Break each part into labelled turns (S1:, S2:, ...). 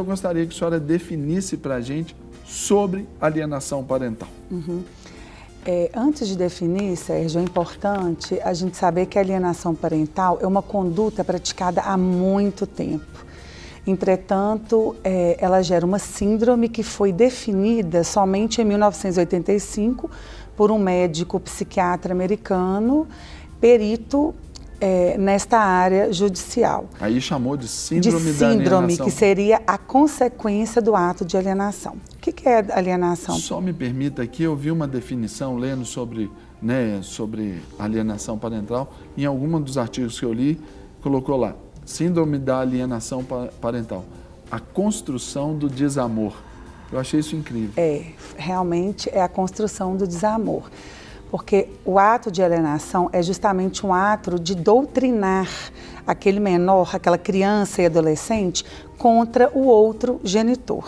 S1: Eu gostaria que a senhora definisse para a gente sobre alienação parental.
S2: Uhum. É, antes de definir, Sérgio, é importante a gente saber que a alienação parental é uma conduta praticada há muito tempo. Entretanto, é, ela gera uma síndrome que foi definida somente em 1985 por um médico psiquiatra americano, perito é, nesta área judicial.
S1: Aí chamou de síndrome
S2: de
S1: da
S2: síndrome, que seria a consequência do ato de alienação. O que, que é alienação?
S1: Só me permita aqui, eu vi uma definição lendo sobre, né, sobre alienação parental. Em algum dos artigos que eu li, colocou lá, síndrome da alienação parental, a construção do desamor. Eu achei isso incrível.
S2: É, realmente é a construção do desamor porque o ato de alienação é justamente um ato de doutrinar aquele menor, aquela criança e adolescente contra o outro genitor.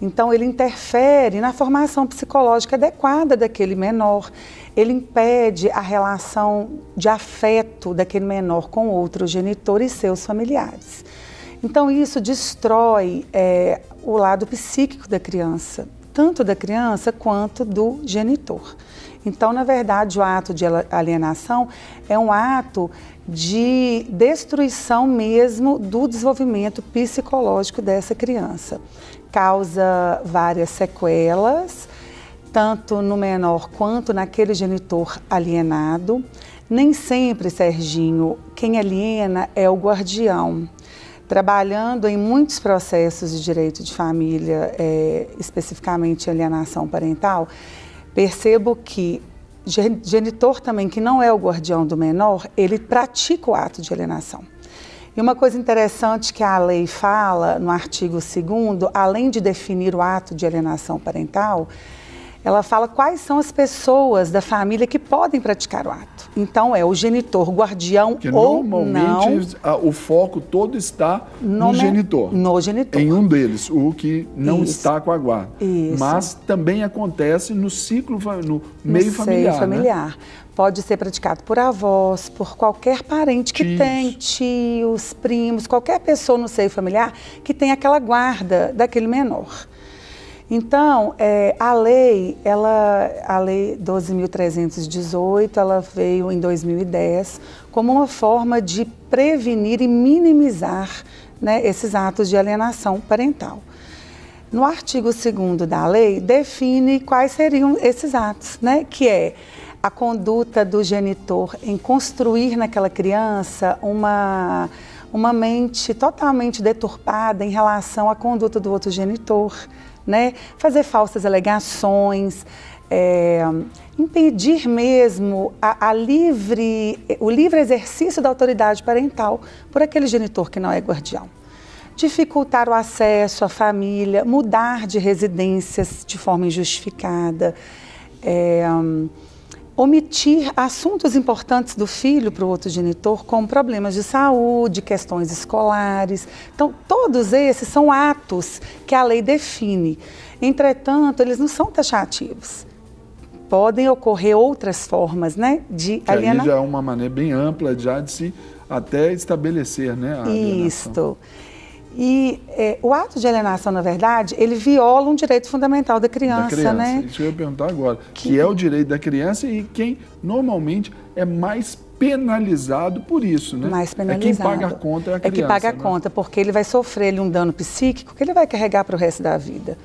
S2: Então, ele interfere na formação psicológica adequada daquele menor, ele impede a relação de afeto daquele menor com outro genitor e seus familiares. Então, isso destrói é, o lado psíquico da criança, tanto da criança quanto do genitor. Então, na verdade, o ato de alienação é um ato de destruição mesmo do desenvolvimento psicológico dessa criança. Causa várias sequelas, tanto no menor quanto naquele genitor alienado. Nem sempre, Serginho, quem aliena é o guardião. Trabalhando em muitos processos de direito de família, é, especificamente alienação parental, percebo que genitor também, que não é o guardião do menor, ele pratica o ato de alienação. E uma coisa interessante que a lei fala no artigo 2 além de definir o ato de alienação parental, ela fala quais são as pessoas da família que podem praticar o ato. Então é o genitor, guardião
S1: Porque
S2: ou
S1: normalmente
S2: não.
S1: o foco todo está no, no genitor.
S2: No genitor.
S1: Em um deles, o que não
S2: Isso.
S1: está com a guarda.
S2: Isso.
S1: Mas também acontece no ciclo, no meio
S2: no
S1: familiar.
S2: Seio familiar. Né? Pode ser praticado por avós, por qualquer parente que
S1: Tios.
S2: tem, tios, primos, qualquer pessoa no seio familiar que tem aquela guarda daquele menor. Então, é, a lei, ela, a lei 12.318, ela veio em 2010 como uma forma de prevenir e minimizar né, esses atos de alienação parental. No artigo 2 da lei, define quais seriam esses atos, né, que é a conduta do genitor em construir naquela criança uma, uma mente totalmente deturpada em relação à conduta do outro genitor, né? fazer falsas alegações, é, impedir mesmo a, a, livre, o livre exercício da autoridade parental por aquele genitor que não é guardião. Dificultar o acesso à família, mudar de residências de forma injustificada, é, omitir assuntos importantes do filho para o outro genitor, como problemas de saúde, questões escolares. Então, todos esses são atos que a lei define. Entretanto, eles não são taxativos. Podem ocorrer outras formas né, de
S1: que
S2: alienação.
S1: Aí já é uma maneira bem ampla já de se até estabelecer né, a
S2: Isto. E é, o ato de alienação, na verdade, ele viola um direito fundamental da criança,
S1: da criança.
S2: né?
S1: Isso eu ia perguntar agora. Que... que é o direito da criança e quem normalmente é mais penalizado por isso, né?
S2: Mais penalizado.
S1: É quem paga a conta é a criança.
S2: É que paga a
S1: né?
S2: conta, porque ele vai sofrer ele, um dano psíquico que ele vai carregar para o resto da vida.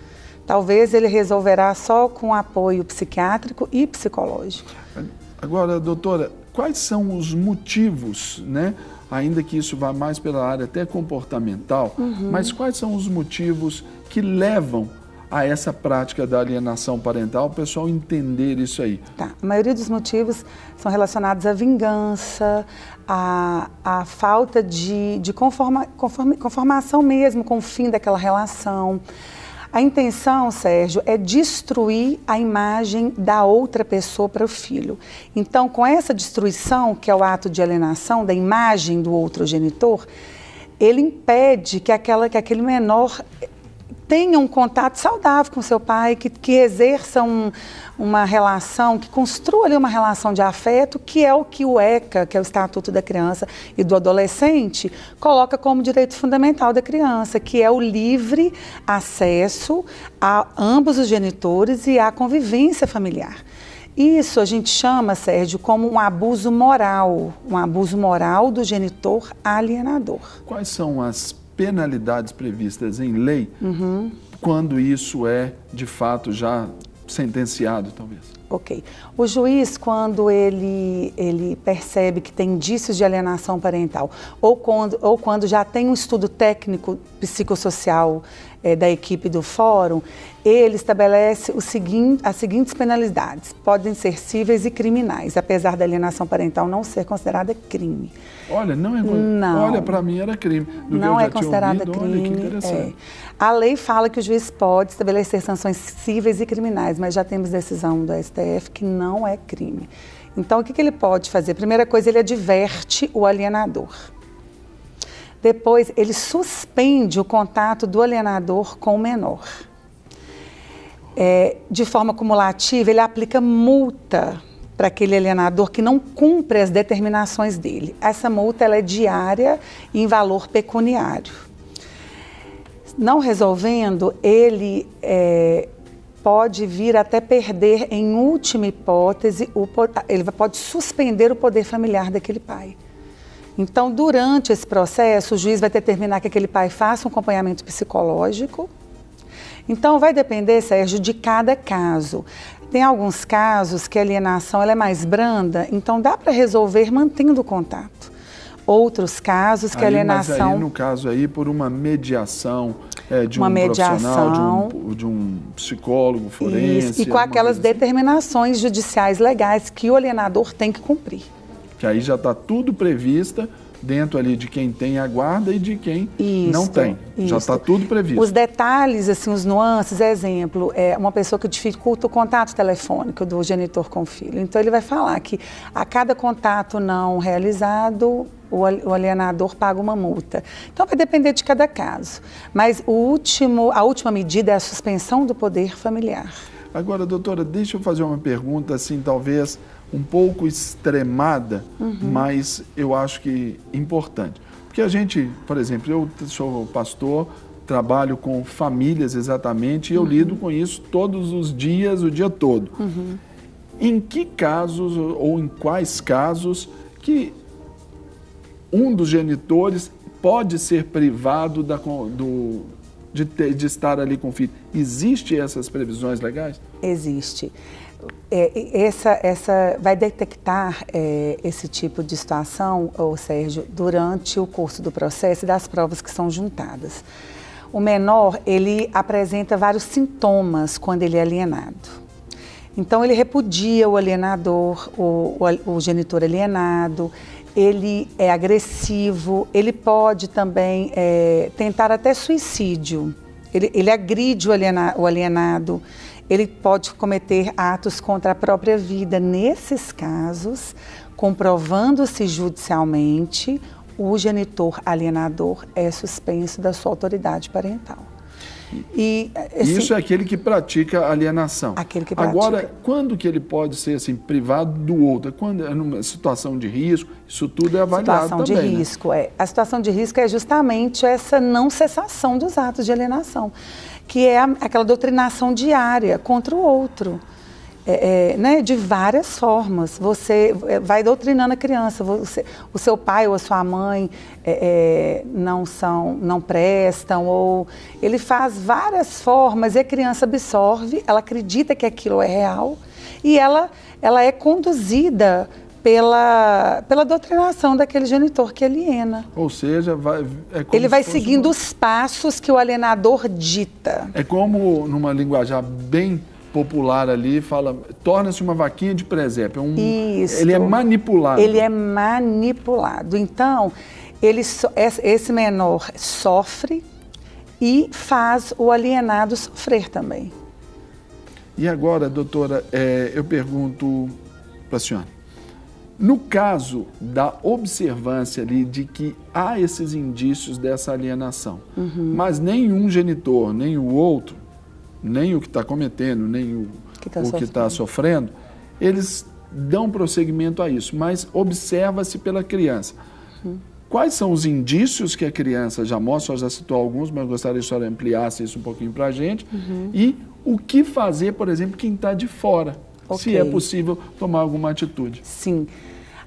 S2: Talvez ele resolverá só com apoio psiquiátrico e psicológico.
S1: Agora, doutora, quais são os motivos, né? ainda que isso vá mais pela área até comportamental, uhum. mas quais são os motivos que levam a essa prática da alienação parental, o pessoal entender isso aí?
S2: Tá. A maioria dos motivos são relacionados à vingança, à, à falta de, de conforma, conforma, conformação mesmo com o fim daquela relação. A intenção, Sérgio, é destruir a imagem da outra pessoa para o filho. Então, com essa destruição, que é o ato de alienação da imagem do outro genitor, ele impede que, aquela, que aquele menor tenha um contato saudável com seu pai, que, que exerça um, uma relação, que construa ali uma relação de afeto, que é o que o ECA, que é o Estatuto da Criança e do Adolescente, coloca como direito fundamental da criança, que é o livre acesso a ambos os genitores e à convivência familiar. Isso a gente chama, Sérgio, como um abuso moral, um abuso moral do genitor alienador.
S1: Quais são as penalidades previstas em lei uhum. quando isso é de fato já sentenciado, talvez?
S2: Ok. O juiz, quando ele, ele percebe que tem indícios de alienação parental, ou quando, ou quando já tem um estudo técnico psicossocial é, da equipe do fórum, ele estabelece o seguinte, as seguintes penalidades. Podem ser cíveis e criminais, apesar da alienação parental não ser considerada crime.
S1: Olha, não é. Não. Olha, para mim era crime.
S2: Do não é considerada ouvido, crime. É. A lei fala que o juiz pode estabelecer sanções cíveis e criminais, mas já temos decisão do STF que não é crime. Então, o que, que ele pode fazer? Primeira coisa, ele adverte o alienador. Depois, ele suspende o contato do alienador com o menor. É, de forma cumulativa, ele aplica multa para aquele alienador que não cumpre as determinações dele. Essa multa é diária e em valor pecuniário. Não resolvendo, ele é, pode vir até perder, em última hipótese, o, ele pode suspender o poder familiar daquele pai. Então, durante esse processo, o juiz vai determinar que aquele pai faça um acompanhamento psicológico. Então, vai depender, Sérgio, de cada caso. Tem alguns casos que a alienação ela é mais branda, então dá para resolver mantendo o contato. Outros casos que aí, a alienação. Mas
S1: aí, no caso aí, por uma mediação é, de uma um mediação, de um, de um, psicólogo forense. Isso,
S2: e com aquelas assim. determinações judiciais legais que o alienador tem que cumprir
S1: que aí já está tudo prevista dentro ali de quem tem a guarda e de quem não tem. Isso. Já está tudo previsto.
S2: Os detalhes, assim, os nuances, exemplo, é uma pessoa que dificulta o contato telefônico do genitor com o filho. Então ele vai falar que a cada contato não realizado, o alienador paga uma multa. Então vai depender de cada caso. Mas o último, a última medida é a suspensão do poder familiar.
S1: Agora, doutora, deixa eu fazer uma pergunta, assim, talvez um pouco extremada, uhum. mas eu acho que importante. Porque a gente, por exemplo, eu sou pastor, trabalho com famílias exatamente, e eu uhum. lido com isso todos os dias, o dia todo. Uhum. Em que casos ou em quais casos que um dos genitores pode ser privado da, do, de, ter, de estar ali com o filho? Existe essas previsões legais?
S2: Existe é, essa, essa vai detectar é, esse tipo de situação, ou Sérgio, durante o curso do processo e das provas que são juntadas. O menor, ele apresenta vários sintomas quando ele é alienado. Então, ele repudia o alienador, o, o, o genitor alienado, ele é agressivo, ele pode também é, tentar até suicídio. Ele, ele agride o, aliena, o alienado ele pode cometer atos contra a própria vida. Nesses casos, comprovando-se judicialmente, o genitor alienador é suspenso da sua autoridade parental.
S1: E, esse, Isso é aquele que pratica alienação.
S2: Aquele que pratica.
S1: Agora, quando que ele pode ser assim, privado do outro? Quando é numa situação de risco, isso tudo é avaliado
S2: situação
S1: também.
S2: de né? risco, é. A situação de risco é justamente essa não cessação dos atos de alienação que é aquela doutrinação diária contra o outro. É, é, né, de várias formas. Você é, vai doutrinando a criança. Você, o seu pai ou a sua mãe é, é, não são, não prestam, ou ele faz várias formas e a criança absorve, ela acredita que aquilo é real e ela, ela é conduzida pela, pela doutrinação daquele genitor que aliena.
S1: Ou seja, vai,
S2: é ele vai se seguindo uma... os passos que o alienador dita.
S1: É como, numa linguajar bem popular ali, fala, torna-se uma vaquinha de presépio. É um,
S2: Isso.
S1: Ele é manipulado.
S2: Ele é manipulado. Então, ele, esse menor sofre e faz o alienado sofrer também.
S1: E agora, doutora, é, eu pergunto para a senhora No caso da observância ali de que há esses indícios dessa alienação, uhum. mas nenhum genitor, nem o outro, nem o que está cometendo, nem o que está sofrendo. Tá sofrendo, eles dão prosseguimento a isso, mas observa-se pela criança. Uhum. Quais são os indícios que a criança já mostra? Já citou alguns, mas gostaria que a senhora ampliasse isso um pouquinho para a gente. Uhum. E o que fazer, por exemplo, quem está de fora? Okay. Se é possível tomar alguma atitude.
S2: Sim.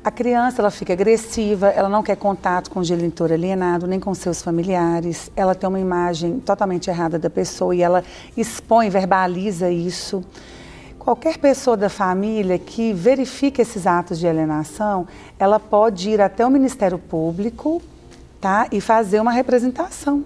S2: A criança ela fica agressiva, ela não quer contato com o genitor alienado, nem com seus familiares. Ela tem uma imagem totalmente errada da pessoa e ela expõe, verbaliza isso. Qualquer pessoa da família que verifique esses atos de alienação, ela pode ir até o Ministério Público tá, e fazer uma representação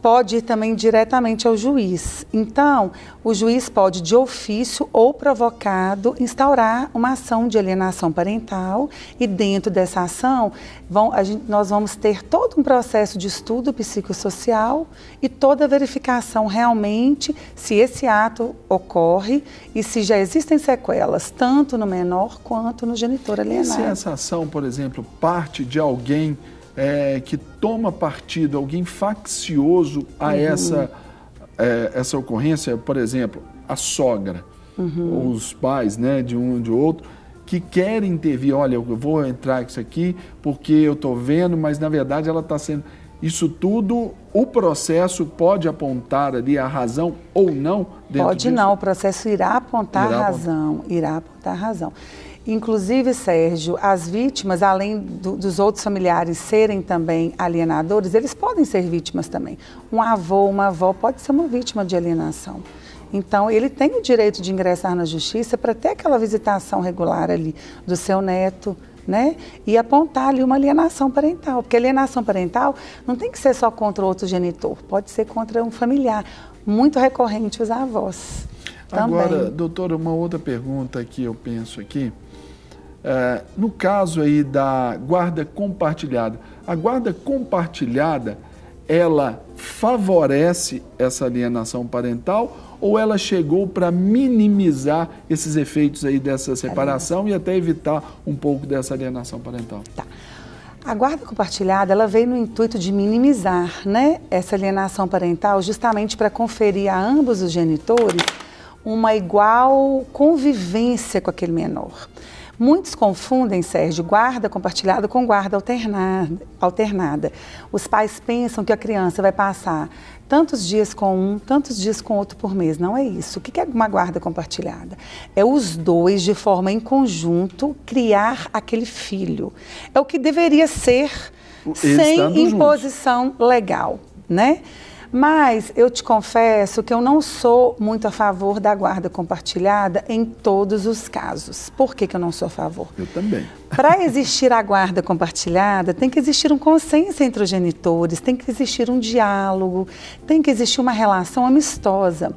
S2: pode ir também diretamente ao juiz. Então, o juiz pode, de ofício ou provocado, instaurar uma ação de alienação parental e dentro dessa ação vão, gente, nós vamos ter todo um processo de estudo psicossocial e toda a verificação realmente se esse ato ocorre e se já existem sequelas, tanto no menor quanto no genitor alienado. E
S1: se essa ação, por exemplo, parte de alguém é, que toma partido, alguém faccioso a uhum. essa, é, essa ocorrência, por exemplo, a sogra, uhum. os pais né, de um de outro, que querem intervir, olha, eu vou entrar com isso aqui porque eu estou vendo, mas na verdade ela está sendo. Isso tudo, o processo pode apontar ali a razão ou não?
S2: Pode
S1: disso?
S2: não, o processo irá apontar irá a razão, apontar. irá apontar a razão. Inclusive, Sérgio, as vítimas, além do, dos outros familiares serem também alienadores, eles podem ser vítimas também. Um avô, uma avó pode ser uma vítima de alienação. Então, ele tem o direito de ingressar na justiça para ter aquela visitação regular ali do seu neto, né? E apontar ali uma alienação parental. Porque alienação parental não tem que ser só contra outro genitor, pode ser contra um familiar. Muito recorrente os avós.
S1: Agora, doutora, uma outra pergunta que eu penso aqui. É, no caso aí da guarda compartilhada, a guarda compartilhada, ela favorece essa alienação parental ou ela chegou para minimizar esses efeitos aí dessa separação e até evitar um pouco dessa alienação parental?
S2: Tá. A guarda compartilhada, ela veio no intuito de minimizar, né, essa alienação parental, justamente para conferir a ambos os genitores uma igual convivência com aquele menor. Muitos confundem, Sérgio, guarda compartilhada com guarda alternada. Os pais pensam que a criança vai passar tantos dias com um, tantos dias com outro por mês. Não é isso. O que é uma guarda compartilhada? É os dois, de forma em conjunto, criar aquele filho. É o que deveria ser Eles sem imposição juntos. legal, né? Mas eu te confesso que eu não sou muito a favor da guarda compartilhada em todos os casos. Por que, que eu não sou a favor?
S1: Eu também.
S2: Para existir a guarda compartilhada, tem que existir um consenso entre os genitores, tem que existir um diálogo, tem que existir uma relação amistosa.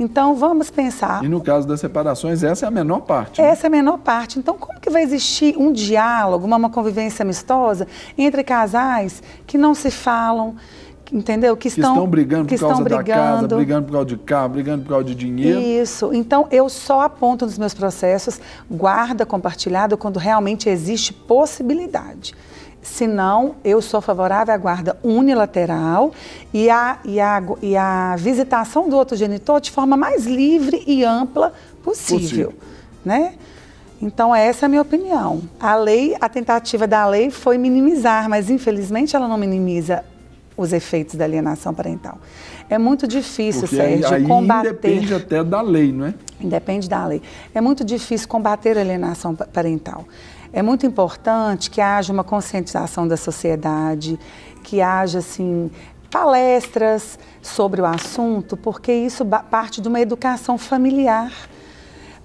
S2: Então vamos pensar.
S1: E no caso das separações, essa é a menor parte. Né?
S2: Essa é a menor parte. Então, como que vai existir um diálogo, uma, uma convivência amistosa entre casais que não se falam? Entendeu?
S1: Que estão, que estão brigando que por causa brigando. da casa, brigando por causa de carro, brigando por causa de dinheiro.
S2: Isso. Então, eu só aponto nos meus processos guarda compartilhada quando realmente existe possibilidade. Se não, eu sou favorável à guarda unilateral e a, e, a, e a visitação do outro genitor de forma mais livre e ampla possível. possível. Né? Então, essa é a minha opinião. A lei, a tentativa da lei foi minimizar, mas infelizmente ela não minimiza os efeitos da alienação parental. É muito difícil,
S1: Porque
S2: Sérgio,
S1: aí
S2: combater.
S1: Depende até da lei, não é?
S2: Independe da lei. É muito difícil combater a alienação parental. É muito importante que haja uma conscientização da sociedade, que haja assim palestras sobre o assunto, porque isso parte de uma educação familiar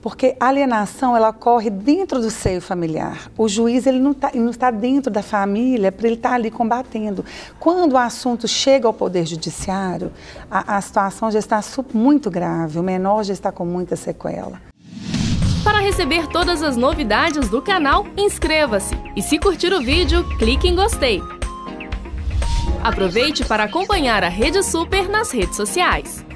S2: porque a alienação ela ocorre dentro do seio familiar. O juiz ele não, tá, está dentro da família para ele estar tá ali combatendo. Quando o assunto chega ao poder judiciário, a, a situação já está muito grave. O menor já está com muita sequela.
S3: Para receber todas as novidades do canal, inscreva-se e se curtir o vídeo, clique em gostei. Aproveite para acompanhar a Rede Super nas redes sociais.